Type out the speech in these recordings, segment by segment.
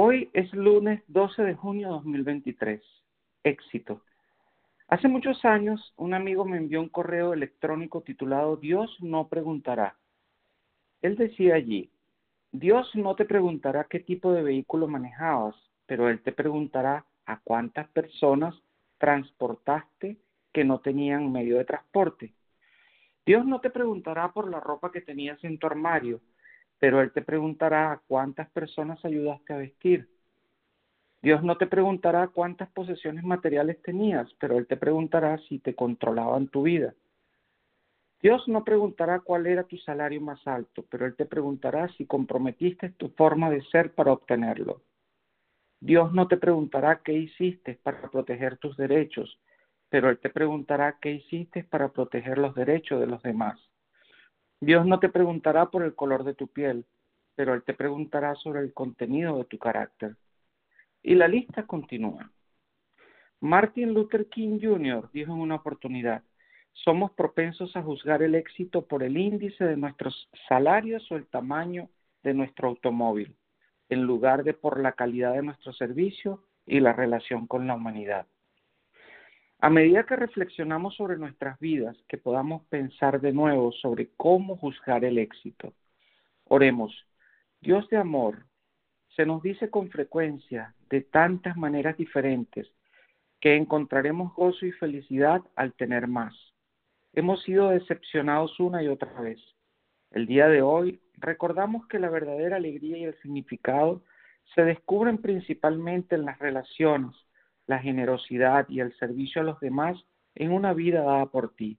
Hoy es lunes 12 de junio de 2023. Éxito. Hace muchos años un amigo me envió un correo electrónico titulado Dios no preguntará. Él decía allí, Dios no te preguntará qué tipo de vehículo manejabas, pero Él te preguntará a cuántas personas transportaste que no tenían medio de transporte. Dios no te preguntará por la ropa que tenías en tu armario, pero Él te preguntará cuántas personas ayudaste a vestir. Dios no te preguntará cuántas posesiones materiales tenías, pero Él te preguntará si te controlaban tu vida. Dios no preguntará cuál era tu salario más alto, pero Él te preguntará si comprometiste tu forma de ser para obtenerlo. Dios no te preguntará qué hiciste para proteger tus derechos, pero Él te preguntará qué hiciste para proteger los derechos de los demás. Dios no te preguntará por el color de tu piel, pero Él te preguntará sobre el contenido de tu carácter. Y la lista continúa. Martin Luther King Jr. dijo en una oportunidad, somos propensos a juzgar el éxito por el índice de nuestros salarios o el tamaño de nuestro automóvil, en lugar de por la calidad de nuestro servicio y la relación con la humanidad. A medida que reflexionamos sobre nuestras vidas, que podamos pensar de nuevo sobre cómo juzgar el éxito. Oremos, Dios de amor, se nos dice con frecuencia, de tantas maneras diferentes, que encontraremos gozo y felicidad al tener más. Hemos sido decepcionados una y otra vez. El día de hoy recordamos que la verdadera alegría y el significado se descubren principalmente en las relaciones, la generosidad y el servicio a los demás en una vida dada por ti.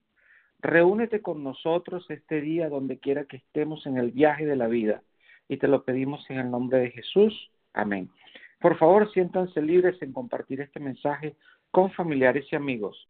Reúnete con nosotros este día donde quiera que estemos en el viaje de la vida y te lo pedimos en el nombre de Jesús. Amén. Por favor, siéntanse libres en compartir este mensaje con familiares y amigos.